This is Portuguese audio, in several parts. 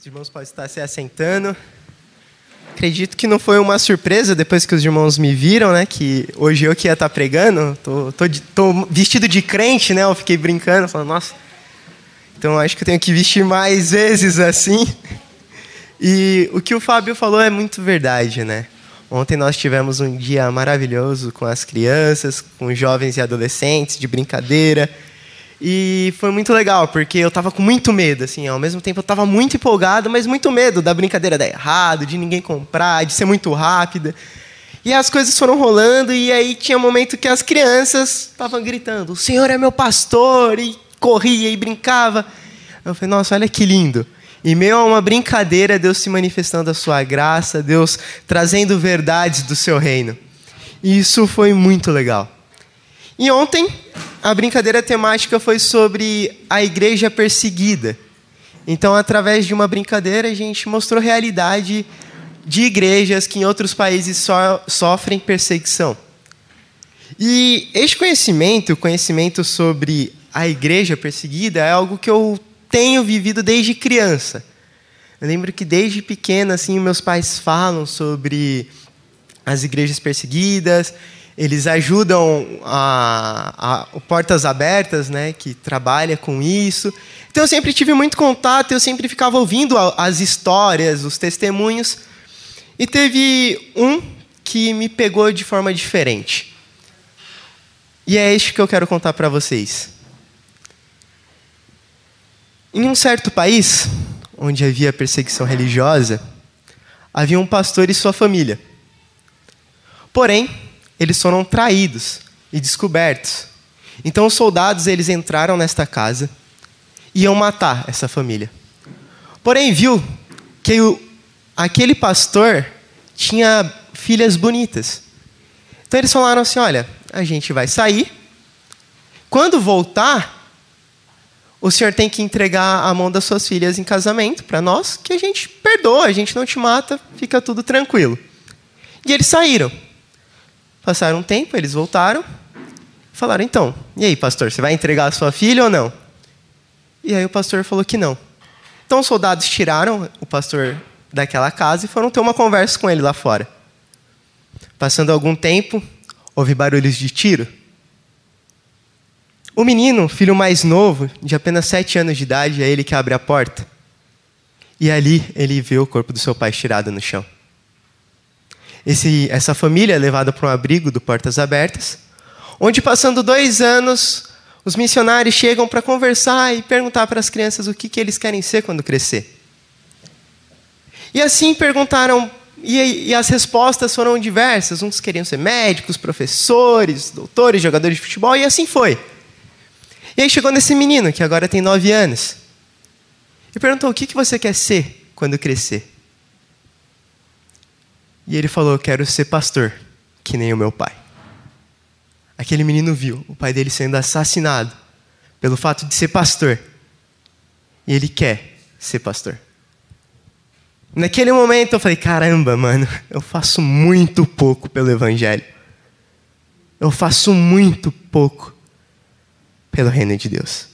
Os irmãos podem estar se assentando. Acredito que não foi uma surpresa depois que os irmãos me viram, né? Que hoje eu que ia estar pregando. Tô, tô, tô vestido de crente, né? Eu fiquei brincando, falando, nossa. Então acho que eu tenho que vestir mais vezes assim. E o que o Fábio falou é muito verdade, né? Ontem nós tivemos um dia maravilhoso com as crianças, com jovens e adolescentes, de brincadeira. E foi muito legal, porque eu estava com muito medo, assim, ao mesmo tempo eu estava muito empolgado, mas muito medo da brincadeira dar errado, de ninguém comprar, de ser muito rápida. E as coisas foram rolando, e aí tinha um momento que as crianças estavam gritando: O Senhor é meu pastor! E corria e brincava. Eu falei: Nossa, olha que lindo. E meio a uma brincadeira, Deus se manifestando a sua graça, Deus trazendo verdades do seu reino. E isso foi muito legal. E ontem, a brincadeira temática foi sobre a igreja perseguida. Então, através de uma brincadeira, a gente mostrou a realidade de igrejas que em outros países so sofrem perseguição. E este conhecimento, o conhecimento sobre a igreja perseguida, é algo que eu tenho vivido desde criança. Eu lembro que desde pequena, assim, meus pais falam sobre as igrejas perseguidas, eles ajudam a, a, Portas Abertas, né, que trabalha com isso. Então eu sempre tive muito contato, eu sempre ficava ouvindo as histórias, os testemunhos. E teve um que me pegou de forma diferente. E é este que eu quero contar para vocês. Em um certo país, onde havia perseguição religiosa, havia um pastor e sua família. Porém, eles foram traídos e descobertos. Então os soldados eles entraram nesta casa e iam matar essa família. Porém viu que o, aquele pastor tinha filhas bonitas. Então eles falaram assim: olha, a gente vai sair. Quando voltar, o senhor tem que entregar a mão das suas filhas em casamento para nós, que a gente perdoa, a gente não te mata, fica tudo tranquilo. E eles saíram. Passaram um tempo, eles voltaram. Falaram, então, e aí, pastor, você vai entregar a sua filha ou não? E aí o pastor falou que não. Então os soldados tiraram o pastor daquela casa e foram ter uma conversa com ele lá fora. Passando algum tempo, houve barulhos de tiro. O menino, filho mais novo, de apenas sete anos de idade, é ele que abre a porta. E ali ele vê o corpo do seu pai tirado no chão. Esse, essa família é levada para um abrigo do Portas Abertas, onde, passando dois anos, os missionários chegam para conversar e perguntar para as crianças o que, que eles querem ser quando crescer. E assim perguntaram, e, e as respostas foram diversas. Uns queriam ser médicos, professores, doutores, jogadores de futebol, e assim foi. E aí chegou nesse menino, que agora tem nove anos, e perguntou: o que, que você quer ser quando crescer? E ele falou: Quero ser pastor, que nem o meu pai. Aquele menino viu o pai dele sendo assassinado pelo fato de ser pastor. E ele quer ser pastor. Naquele momento eu falei: caramba, mano, eu faço muito pouco pelo Evangelho. Eu faço muito pouco pelo reino de Deus.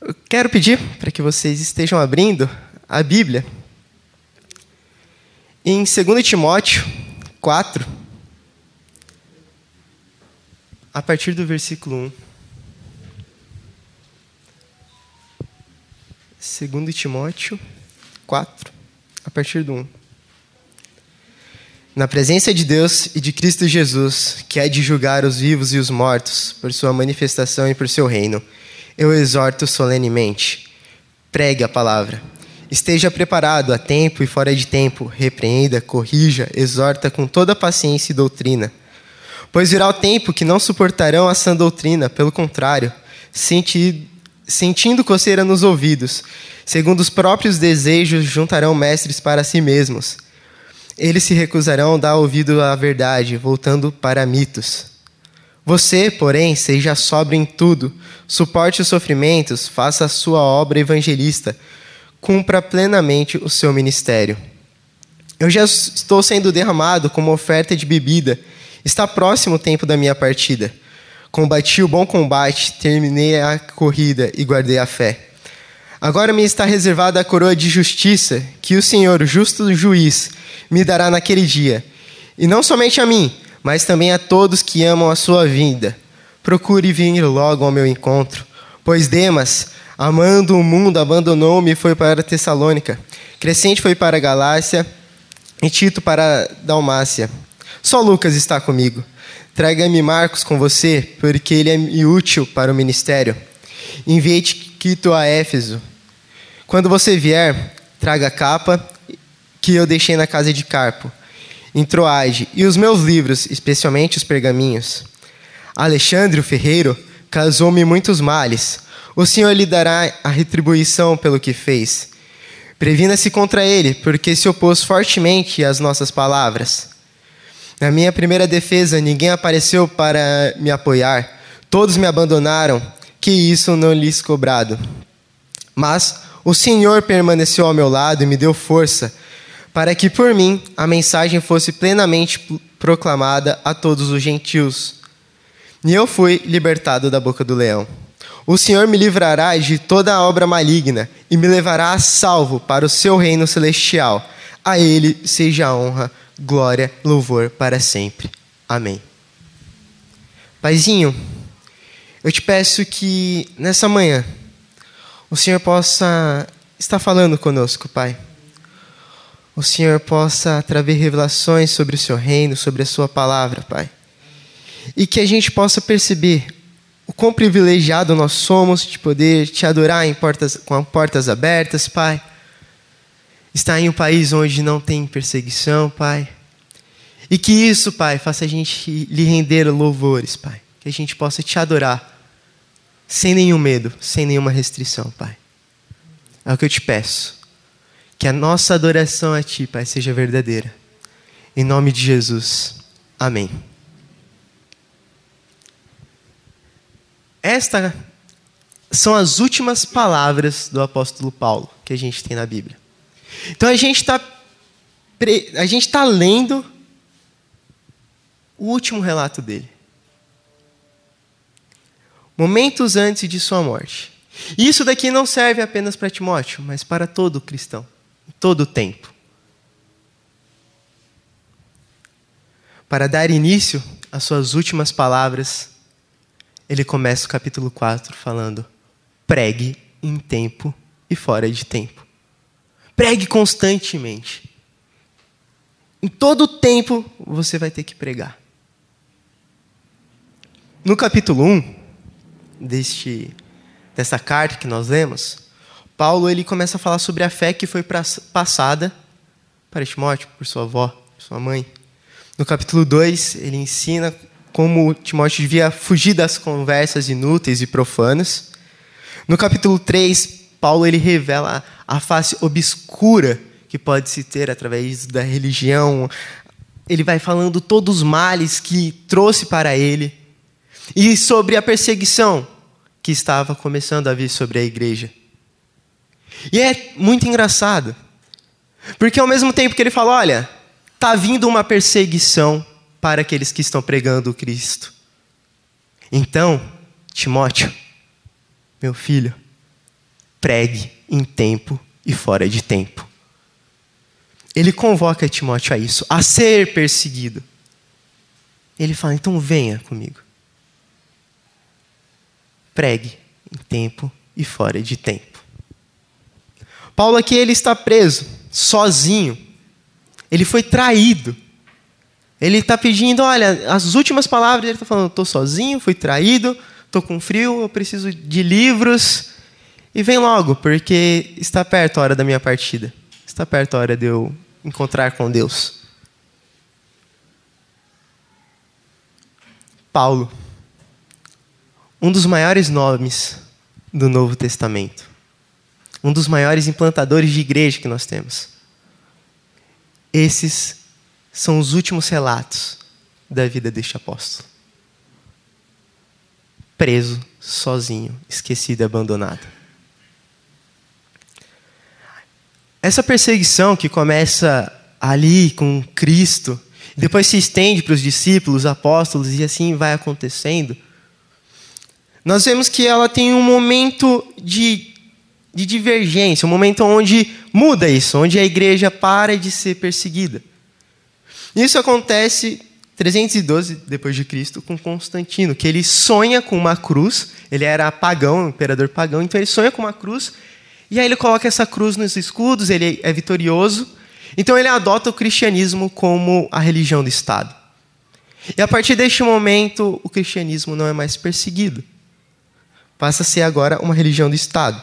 Eu quero pedir para que vocês estejam abrindo a Bíblia em 2 Timóteo 4, a partir do versículo 1. 2 Timóteo 4, a partir do 1. Na presença de Deus e de Cristo Jesus, que é de julgar os vivos e os mortos por sua manifestação e por seu reino, eu exorto solenemente: pregue a palavra. Esteja preparado a tempo e fora de tempo, repreenda, corrija, exorta com toda paciência e doutrina. Pois virá o tempo que não suportarão a sã doutrina, pelo contrário, senti, sentindo coceira nos ouvidos, segundo os próprios desejos, juntarão mestres para si mesmos. Eles se recusarão a dar ouvido à verdade, voltando para mitos. Você, porém, seja sóbrio em tudo, suporte os sofrimentos, faça a sua obra evangelista cumpra plenamente o seu ministério. Eu já estou sendo derramado como oferta de bebida. Está próximo o tempo da minha partida. Combati o bom combate, terminei a corrida e guardei a fé. Agora me está reservada a coroa de justiça, que o Senhor, o justo juiz, me dará naquele dia. E não somente a mim, mas também a todos que amam a sua vida. Procure vir logo ao meu encontro, pois Demas, amando o mundo, abandonou-me e foi para Tessalônica. Crescente foi para Galácia e Tito para Dalmácia. Só Lucas está comigo. Traga-me Marcos com você, porque ele é útil para o ministério. Enviei-te Quito a Éfeso. Quando você vier, traga a capa que eu deixei na casa de Carpo, em Troade, e os meus livros, especialmente os pergaminhos. Alexandre, o ferreiro, causou-me muitos males. O Senhor lhe dará a retribuição pelo que fez. Previna-se contra ele, porque se opôs fortemente às nossas palavras. Na minha primeira defesa, ninguém apareceu para me apoiar. Todos me abandonaram, que isso não lhes cobrado. Mas o Senhor permaneceu ao meu lado e me deu força, para que por mim a mensagem fosse plenamente proclamada a todos os gentios. E eu fui libertado da boca do leão. O Senhor me livrará de toda obra maligna e me levará a salvo para o seu reino celestial. A Ele seja honra, glória, louvor para sempre. Amém. Paizinho, eu te peço que nessa manhã o Senhor possa estar falando conosco, Pai. O Senhor possa trazer revelações sobre o seu reino, sobre a sua palavra, Pai e que a gente possa perceber o quão privilegiado nós somos de poder te adorar em portas, com portas abertas, Pai. Estar em um país onde não tem perseguição, Pai. E que isso, Pai, faça a gente lhe render louvores, Pai. Que a gente possa te adorar sem nenhum medo, sem nenhuma restrição, Pai. É o que eu te peço. Que a nossa adoração a Ti, Pai, seja verdadeira. Em nome de Jesus. Amém. Estas são as últimas palavras do apóstolo Paulo que a gente tem na Bíblia. Então a gente está a gente está lendo o último relato dele. Momentos antes de sua morte. Isso daqui não serve apenas para Timóteo, mas para todo cristão, em todo o tempo. Para dar início às suas últimas palavras, ele começa o capítulo 4 falando: pregue em tempo e fora de tempo. Pregue constantemente. Em todo tempo você vai ter que pregar. No capítulo 1 deste, dessa carta que nós lemos, Paulo ele começa a falar sobre a fé que foi passada para Timóteo, por sua avó, por sua mãe. No capítulo 2, ele ensina como Timóteo devia fugir das conversas inúteis e profanas. No capítulo 3, Paulo ele revela a face obscura que pode se ter através da religião. Ele vai falando todos os males que trouxe para ele e sobre a perseguição que estava começando a vir sobre a igreja. E é muito engraçado, porque ao mesmo tempo que ele fala, olha, tá vindo uma perseguição para aqueles que estão pregando o Cristo. Então, Timóteo, meu filho, pregue em tempo e fora de tempo. Ele convoca Timóteo a isso, a ser perseguido. Ele fala: então venha comigo. Pregue em tempo e fora de tempo. Paulo aqui ele está preso, sozinho. Ele foi traído. Ele está pedindo, olha, as últimas palavras, ele está falando, estou sozinho, fui traído, estou com frio, eu preciso de livros. E vem logo, porque está perto a hora da minha partida. Está perto a hora de eu encontrar com Deus. Paulo, um dos maiores nomes do Novo Testamento, um dos maiores implantadores de igreja que nós temos. Esses são os últimos relatos da vida deste apóstolo. Preso, sozinho, esquecido e abandonado. Essa perseguição que começa ali com Cristo, depois se estende para os discípulos, apóstolos, e assim vai acontecendo. Nós vemos que ela tem um momento de de divergência, um momento onde muda isso, onde a igreja para de ser perseguida. Isso acontece 312 depois de Cristo com Constantino, que ele sonha com uma cruz, ele era pagão, imperador pagão, então ele sonha com uma cruz, e aí ele coloca essa cruz nos escudos, ele é vitorioso, então ele adota o cristianismo como a religião do Estado. E a partir deste momento, o cristianismo não é mais perseguido. Passa a ser agora uma religião do Estado.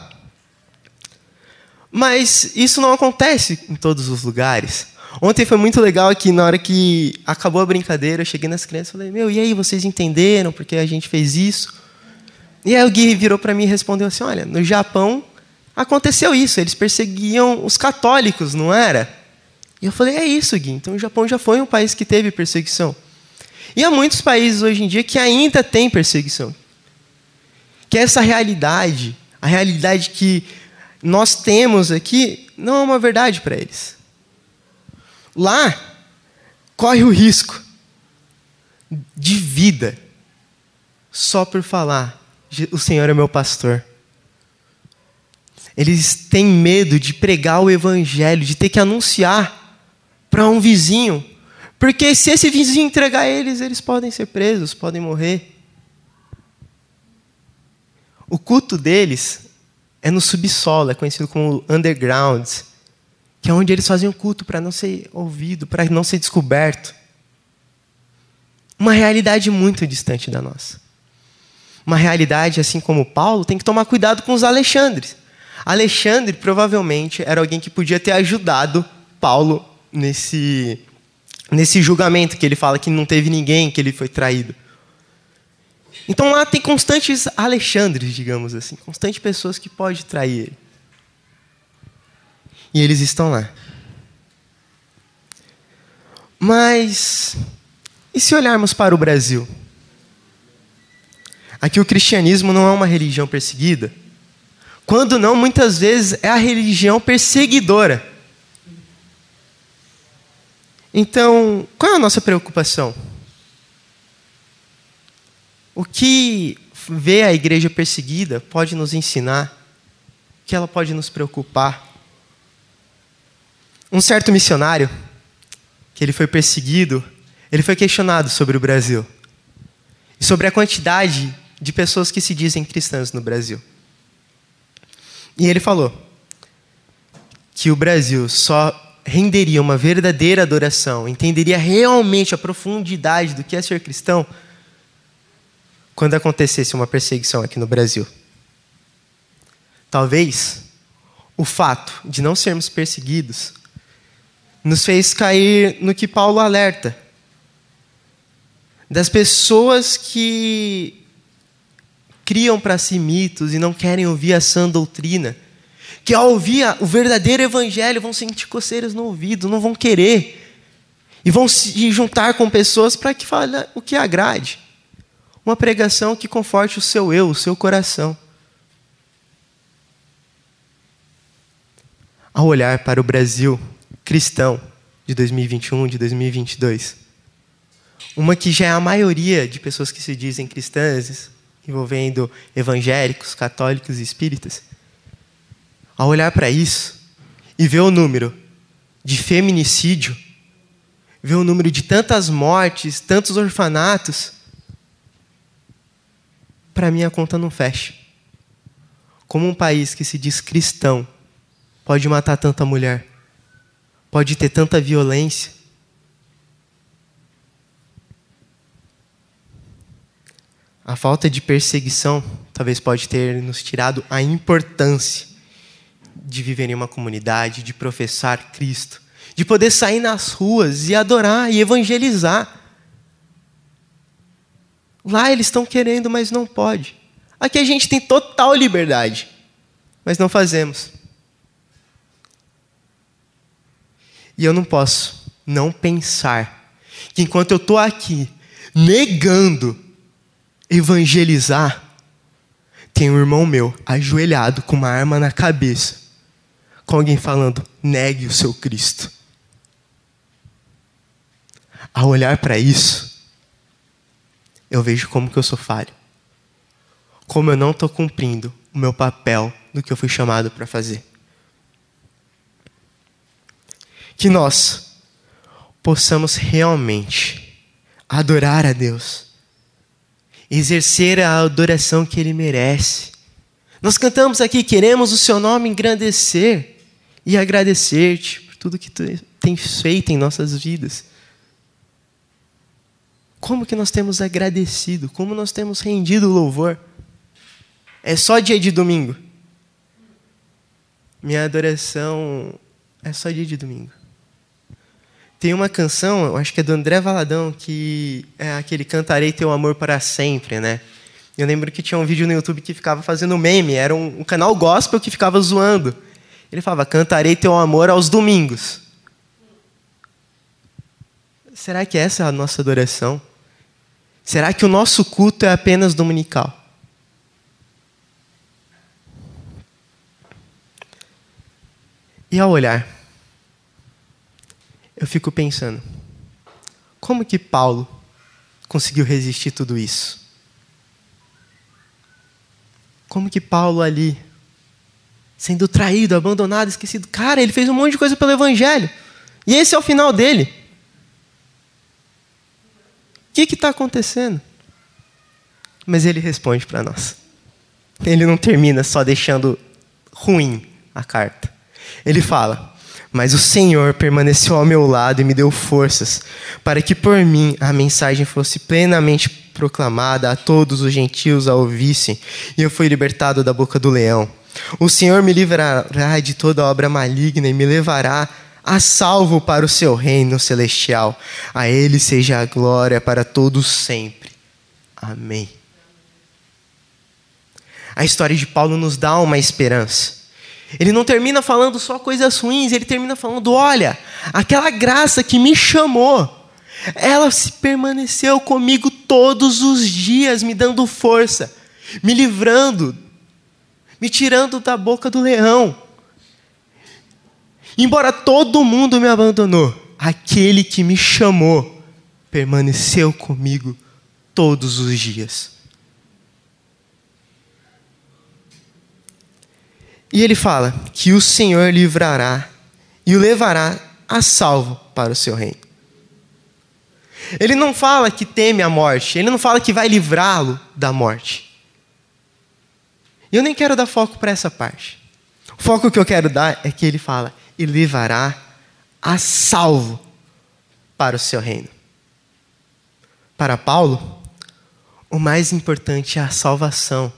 Mas isso não acontece em todos os lugares. Ontem foi muito legal que na hora que acabou a brincadeira, eu cheguei nas crianças e falei: Meu, e aí, vocês entenderam porque a gente fez isso? E aí o Gui virou para mim e respondeu assim: Olha, no Japão aconteceu isso, eles perseguiam os católicos, não era? E eu falei: É isso, Gui, então o Japão já foi um país que teve perseguição. E há muitos países hoje em dia que ainda têm perseguição. Que essa realidade, a realidade que nós temos aqui, não é uma verdade para eles. Lá, corre o risco de vida só por falar: o Senhor é meu pastor. Eles têm medo de pregar o evangelho, de ter que anunciar para um vizinho porque se esse vizinho entregar eles, eles podem ser presos, podem morrer. O culto deles é no subsolo, é conhecido como underground, que é onde eles faziam culto para não ser ouvido, para não ser descoberto. Uma realidade muito distante da nossa. Uma realidade, assim como Paulo, tem que tomar cuidado com os Alexandres. Alexandre provavelmente era alguém que podia ter ajudado Paulo nesse nesse julgamento que ele fala que não teve ninguém, que ele foi traído. Então lá tem constantes Alexandres, digamos assim, constantes pessoas que podem trair ele. E eles estão lá. Mas e se olharmos para o Brasil? Aqui o cristianismo não é uma religião perseguida. Quando não, muitas vezes é a religião perseguidora. Então, qual é a nossa preocupação? O que ver a igreja perseguida pode nos ensinar? O que ela pode nos preocupar? Um certo missionário, que ele foi perseguido, ele foi questionado sobre o Brasil e sobre a quantidade de pessoas que se dizem cristãs no Brasil. E ele falou que o Brasil só renderia uma verdadeira adoração, entenderia realmente a profundidade do que é ser cristão quando acontecesse uma perseguição aqui no Brasil. Talvez o fato de não sermos perseguidos nos fez cair no que Paulo alerta das pessoas que criam para si mitos e não querem ouvir a sã doutrina que ao ouvir o verdadeiro evangelho vão sentir coceiras no ouvido, não vão querer. E vão se juntar com pessoas para que fale o que agrade. Uma pregação que conforte o seu eu, o seu coração. Ao olhar para o Brasil cristão de 2021, de 2022, uma que já é a maioria de pessoas que se dizem cristãs, envolvendo evangélicos, católicos e espíritas, ao olhar para isso e ver o número de feminicídio, ver o número de tantas mortes, tantos orfanatos, para mim a conta não fecha. Como um país que se diz cristão pode matar tanta mulher, pode ter tanta violência, A falta de perseguição talvez pode ter nos tirado a importância de viver em uma comunidade, de professar Cristo, de poder sair nas ruas e adorar e evangelizar. Lá eles estão querendo, mas não pode. Aqui a gente tem total liberdade, mas não fazemos. E eu não posso não pensar que enquanto eu estou aqui negando evangelizar, tem um irmão meu ajoelhado com uma arma na cabeça, com alguém falando: negue o seu Cristo. Ao olhar para isso, eu vejo como que eu sou falho. Como eu não estou cumprindo o meu papel do que eu fui chamado para fazer. Que nós possamos realmente adorar a Deus, exercer a adoração que Ele merece. Nós cantamos aqui, queremos o Seu nome engrandecer e agradecer-te por tudo que Tu tens feito em nossas vidas. Como que nós temos agradecido? Como nós temos rendido louvor? É só dia de domingo. Minha adoração é só dia de domingo. Tem uma canção, eu acho que é do André Valadão, que é aquele Cantarei Teu Amor para Sempre, né? Eu lembro que tinha um vídeo no YouTube que ficava fazendo meme, era um, um canal gospel que ficava zoando. Ele falava, Cantarei Teu Amor aos domingos. Será que essa é a nossa adoração? Será que o nosso culto é apenas dominical? E ao olhar, eu fico pensando: como que Paulo conseguiu resistir tudo isso? Como que Paulo ali, sendo traído, abandonado, esquecido, cara, ele fez um monte de coisa pelo Evangelho. E esse é o final dele. O que está acontecendo? Mas ele responde para nós. Ele não termina só deixando ruim a carta. Ele fala: Mas o Senhor permaneceu ao meu lado e me deu forças, para que por mim a mensagem fosse plenamente proclamada a todos os gentios a ouvissem, e eu fui libertado da boca do leão. O Senhor me livrará de toda obra maligna e me levará a salvo para o seu reino celestial. A Ele seja a glória para todos sempre. Amém. A história de Paulo nos dá uma esperança. Ele não termina falando só coisas ruins, ele termina falando: olha, aquela graça que me chamou, ela se permaneceu comigo todos os dias, me dando força, me livrando, me tirando da boca do leão. Embora todo mundo me abandonou, aquele que me chamou permaneceu comigo todos os dias. E ele fala que o Senhor livrará e o levará a salvo para o seu reino. Ele não fala que teme a morte, ele não fala que vai livrá-lo da morte. E eu nem quero dar foco para essa parte. O foco que eu quero dar é que ele fala: e levará a salvo para o seu reino. Para Paulo, o mais importante é a salvação.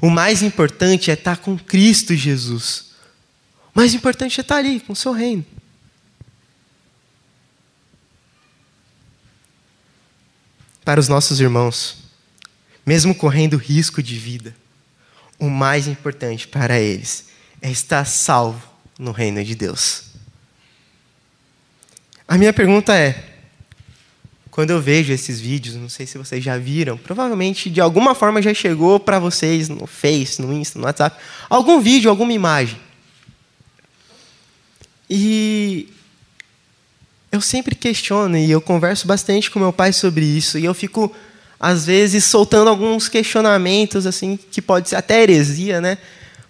O mais importante é estar com Cristo Jesus. O mais importante é estar ali, com o seu reino. Para os nossos irmãos, mesmo correndo risco de vida, o mais importante para eles é estar salvo no reino de Deus. A minha pergunta é: quando eu vejo esses vídeos, não sei se vocês já viram, provavelmente de alguma forma já chegou para vocês no Face, no Insta, no WhatsApp, algum vídeo, alguma imagem. E eu sempre questiono e eu converso bastante com meu pai sobre isso e eu fico às vezes soltando alguns questionamentos assim que pode ser até heresia, né?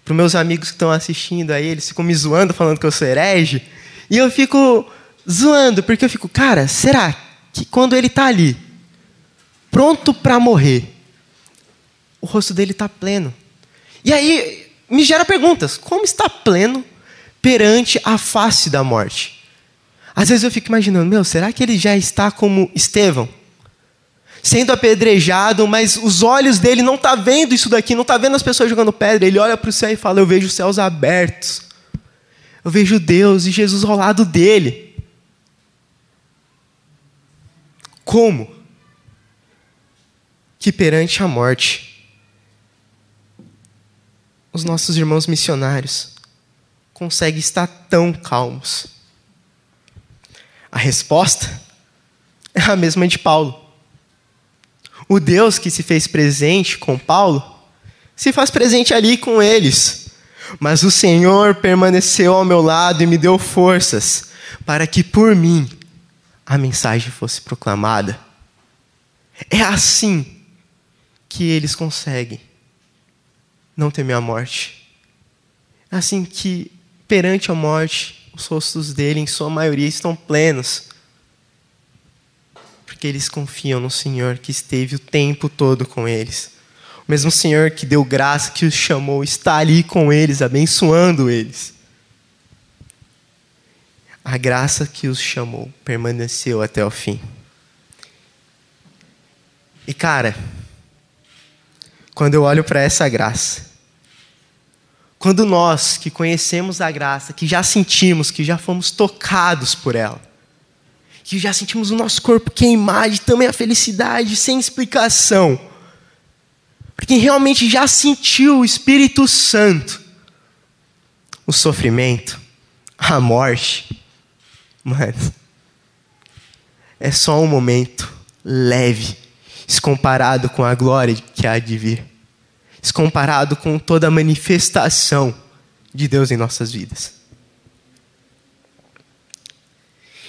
para meus amigos que estão assistindo aí, eles ficam me zoando falando que eu sou herege. E eu fico zoando, porque eu fico, cara, será que quando ele está ali, pronto para morrer, o rosto dele está pleno? E aí me gera perguntas: como está pleno perante a face da morte? Às vezes eu fico imaginando, meu, será que ele já está como Estevão? sendo apedrejado, mas os olhos dele não tá vendo isso daqui, não tá vendo as pessoas jogando pedra. Ele olha para o céu e fala: Eu vejo os céus abertos. Eu vejo Deus e Jesus ao lado dele. Como? Que perante a morte, os nossos irmãos missionários conseguem estar tão calmos? A resposta é a mesma de Paulo. O Deus que se fez presente com Paulo se faz presente ali com eles. Mas o Senhor permaneceu ao meu lado e me deu forças para que por mim a mensagem fosse proclamada. É assim que eles conseguem não temer a morte. assim que perante a morte, os rostos dele, em sua maioria, estão plenos. Porque eles confiam no Senhor que esteve o tempo todo com eles. O mesmo Senhor que deu graça, que os chamou, está ali com eles, abençoando eles. A graça que os chamou permaneceu até o fim. E cara, quando eu olho para essa graça, quando nós que conhecemos a graça, que já sentimos, que já fomos tocados por ela, que já sentimos o nosso corpo queimar de também a felicidade sem explicação, para quem realmente já sentiu o Espírito Santo, o sofrimento, a morte, Mano, é só um momento leve, se comparado com a glória que há de vir, se comparado com toda a manifestação de Deus em nossas vidas.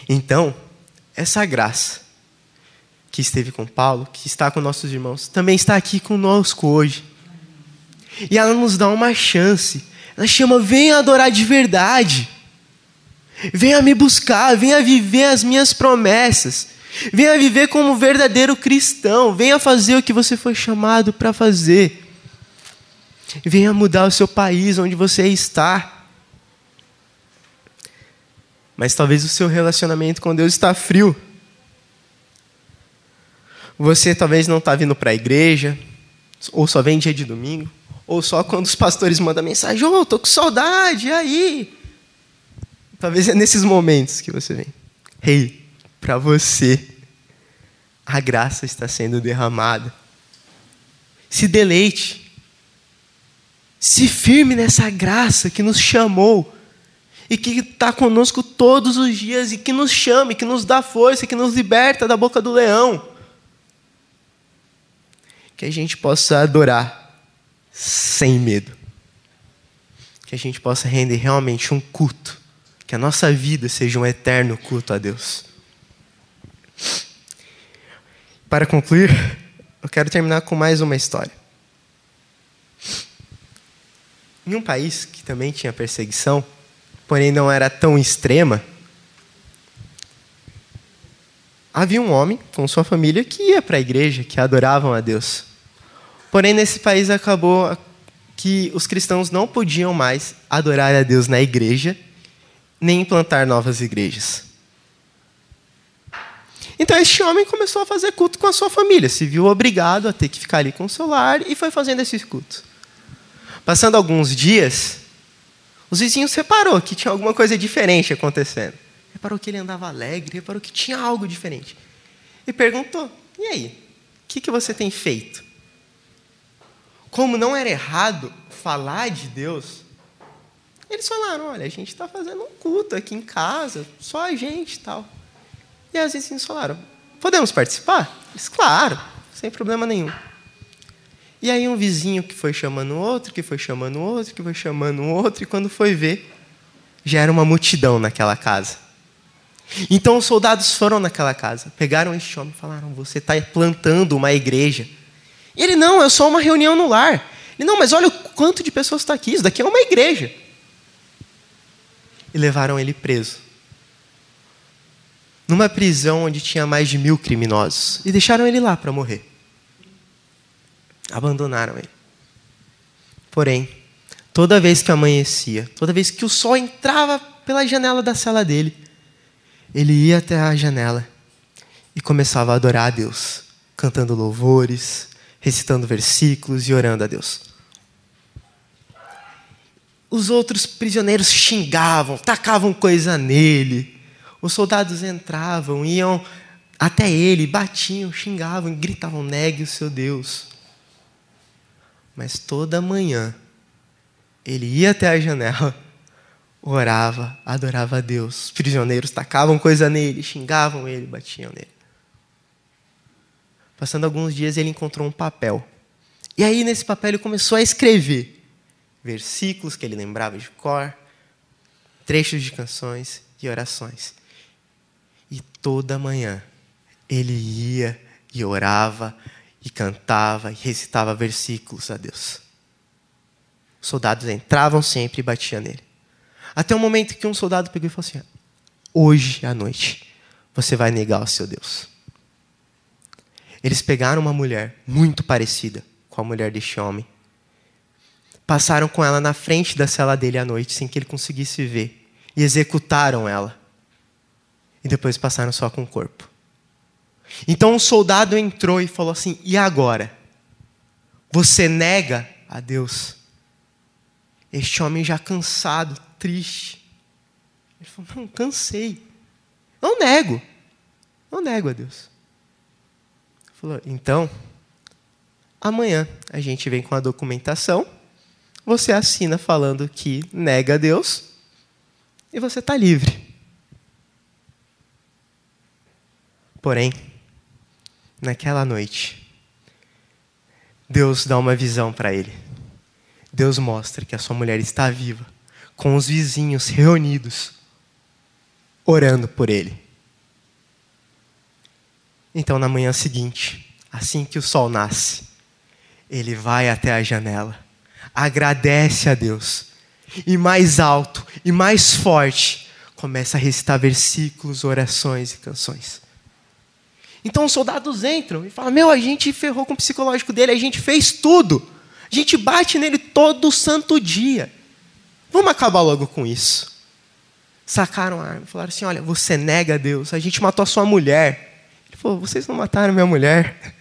Então, essa graça que esteve com Paulo, que está com nossos irmãos, também está aqui conosco hoje. E ela nos dá uma chance. Ela chama: venha adorar de verdade. Venha me buscar, venha viver as minhas promessas. Venha viver como verdadeiro cristão. Venha fazer o que você foi chamado para fazer. Venha mudar o seu país onde você está. Mas talvez o seu relacionamento com Deus está frio. Você talvez não está vindo para a igreja, ou só vem dia de domingo, ou só quando os pastores mandam mensagem: Ô, oh, tô com saudade, e aí? Talvez é nesses momentos que você vem. Rei, hey, para você, a graça está sendo derramada. Se deleite. Se firme nessa graça que nos chamou e que está conosco todos os dias e que nos chama, que nos dá força, que nos liberta da boca do leão. Que a gente possa adorar sem medo. Que a gente possa render realmente um culto que a nossa vida seja um eterno culto a Deus. Para concluir, eu quero terminar com mais uma história. Em um país que também tinha perseguição, porém não era tão extrema, havia um homem com sua família que ia para a igreja, que adoravam a Deus. Porém, nesse país acabou que os cristãos não podiam mais adorar a Deus na igreja nem implantar novas igrejas. Então este homem começou a fazer culto com a sua família, se viu obrigado a ter que ficar ali com o celular e foi fazendo esse culto. Passando alguns dias, os vizinhos reparou que tinha alguma coisa diferente acontecendo. Reparou que ele andava alegre, reparou que tinha algo diferente. E perguntou: "E aí? O que, que você tem feito?" Como não era errado falar de Deus, eles falaram: olha, a gente está fazendo um culto aqui em casa, só a gente e tal. E as vizinhos falaram: podemos participar? Eles, claro, sem problema nenhum. E aí um vizinho que foi chamando outro, que foi chamando outro, que foi chamando outro, e quando foi ver, já era uma multidão naquela casa. Então os soldados foram naquela casa, pegaram este homem e falaram: Você está plantando uma igreja. E ele: Não, eu sou uma reunião no lar. Ele: Não, mas olha o quanto de pessoas está aqui, isso daqui é uma igreja e levaram ele preso. Numa prisão onde tinha mais de mil criminosos. E deixaram ele lá para morrer. Abandonaram ele. Porém, toda vez que amanhecia, toda vez que o sol entrava pela janela da cela dele, ele ia até a janela e começava a adorar a Deus, cantando louvores, recitando versículos e orando a Deus os outros prisioneiros xingavam, tacavam coisa nele. Os soldados entravam, iam até ele, batiam, xingavam, gritavam: negue o seu Deus. Mas toda manhã, ele ia até a janela, orava, adorava a Deus. Os prisioneiros tacavam coisa nele, xingavam ele, batiam nele. Passando alguns dias, ele encontrou um papel. E aí, nesse papel, ele começou a escrever versículos que ele lembrava de cor, trechos de canções e orações. E toda manhã ele ia e orava e cantava e recitava versículos a Deus. Os soldados entravam sempre e batiam nele. Até o momento que um soldado pegou e falou assim: Hoje à noite você vai negar o seu Deus. Eles pegaram uma mulher muito parecida com a mulher deste homem. Passaram com ela na frente da cela dele à noite, sem que ele conseguisse ver. E executaram ela. E depois passaram só com o corpo. Então um soldado entrou e falou assim: E agora? Você nega a Deus? Este homem já cansado, triste. Ele falou: Não, cansei. Não nego. Não nego a Deus. Ele falou: Então, amanhã a gente vem com a documentação. Você assina falando que nega a Deus. E você está livre. Porém, naquela noite, Deus dá uma visão para ele. Deus mostra que a sua mulher está viva, com os vizinhos reunidos, orando por ele. Então, na manhã seguinte, assim que o sol nasce, ele vai até a janela, agradece a Deus, e mais alto e mais forte, começa a recitar versículos, orações e canções. Então os soldados entram e falam: Meu, a gente ferrou com o psicológico dele, a gente fez tudo. A gente bate nele todo santo dia. Vamos acabar logo com isso. Sacaram a arma, falaram assim: Olha, você nega a Deus, a gente matou a sua mulher. Ele falou: Vocês não mataram minha mulher.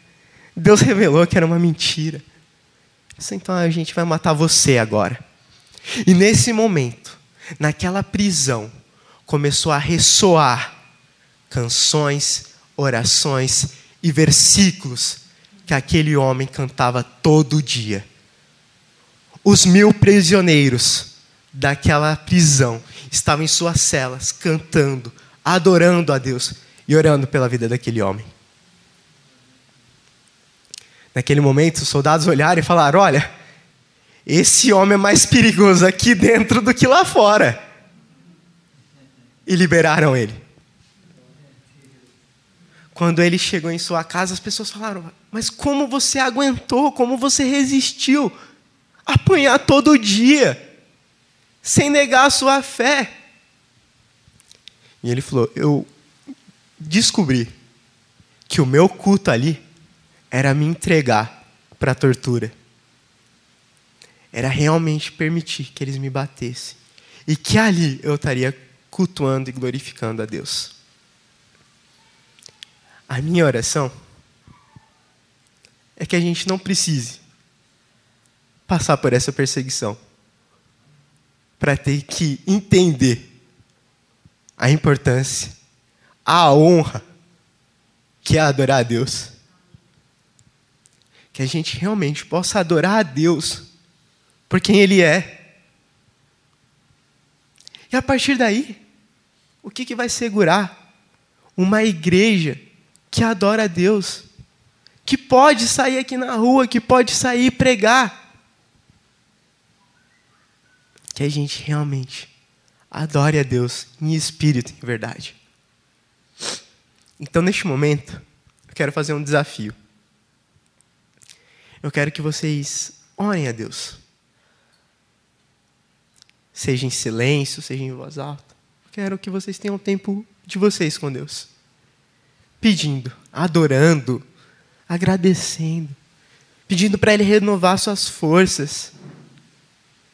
Deus revelou que era uma mentira. Então a gente vai matar você agora. E nesse momento, naquela prisão, começou a ressoar canções orações e versículos que aquele homem cantava todo dia. Os mil prisioneiros daquela prisão estavam em suas celas, cantando, adorando a Deus e orando pela vida daquele homem. Naquele momento, os soldados olharam e falaram: Olha, esse homem é mais perigoso aqui dentro do que lá fora. E liberaram ele. Quando ele chegou em sua casa, as pessoas falaram: Mas como você aguentou? Como você resistiu? Apanhar todo dia, sem negar a sua fé. E ele falou: Eu descobri que o meu culto ali era me entregar para a tortura. Era realmente permitir que eles me batessem. E que ali eu estaria cultuando e glorificando a Deus. A minha oração é que a gente não precise passar por essa perseguição para ter que entender a importância, a honra que é adorar a Deus. Que a gente realmente possa adorar a Deus por quem Ele é. E a partir daí, o que, que vai segurar uma igreja que adora a Deus, que pode sair aqui na rua, que pode sair e pregar. Que a gente realmente adore a Deus em espírito, em verdade. Então, neste momento, eu quero fazer um desafio. Eu quero que vocês orem a Deus. Seja em silêncio, seja em voz alta. Quero que vocês tenham tempo de vocês com Deus pedindo, adorando, agradecendo, pedindo para Ele renovar suas forças,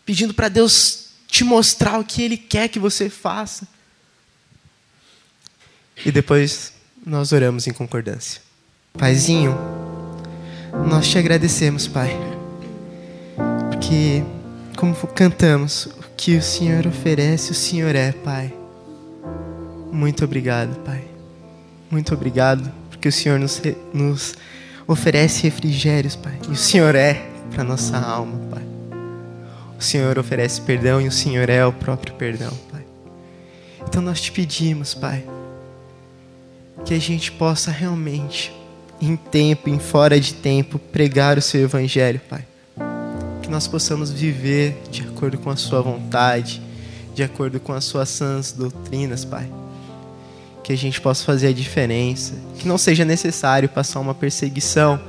pedindo para Deus te mostrar o que Ele quer que você faça. E depois nós oramos em concordância. Paizinho, nós te agradecemos, Pai, porque, como cantamos, o que o Senhor oferece, o Senhor é, Pai. Muito obrigado, Pai. Muito obrigado, porque o Senhor nos, nos oferece refrigérios, Pai. E o Senhor é para nossa alma, Pai. O Senhor oferece perdão e o Senhor é o próprio perdão, Pai. Então nós te pedimos, Pai, que a gente possa realmente, em tempo, em fora de tempo, pregar o Seu Evangelho, Pai. Que nós possamos viver de acordo com a Sua vontade, de acordo com as Suas sãs doutrinas, Pai que a gente possa fazer a diferença, que não seja necessário passar uma perseguição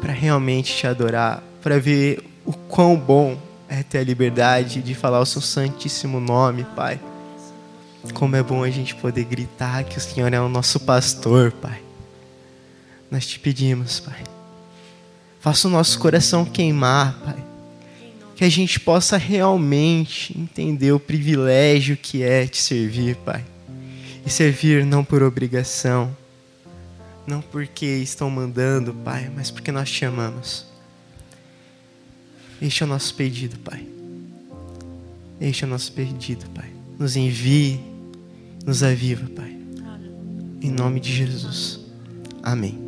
para realmente te adorar, para ver o quão bom é ter a liberdade de falar o seu santíssimo nome, Pai. Como é bom a gente poder gritar que o Senhor é o nosso pastor, Pai. Nós te pedimos, Pai. Faça o nosso coração queimar, Pai. Que a gente possa realmente entender o privilégio que é te servir, Pai. E servir não por obrigação, não porque estão mandando, Pai, mas porque nós te amamos. Este é o nosso pedido, Pai. Este é o nosso pedido, Pai. Nos envie, nos aviva, Pai. Em nome de Jesus. Amém.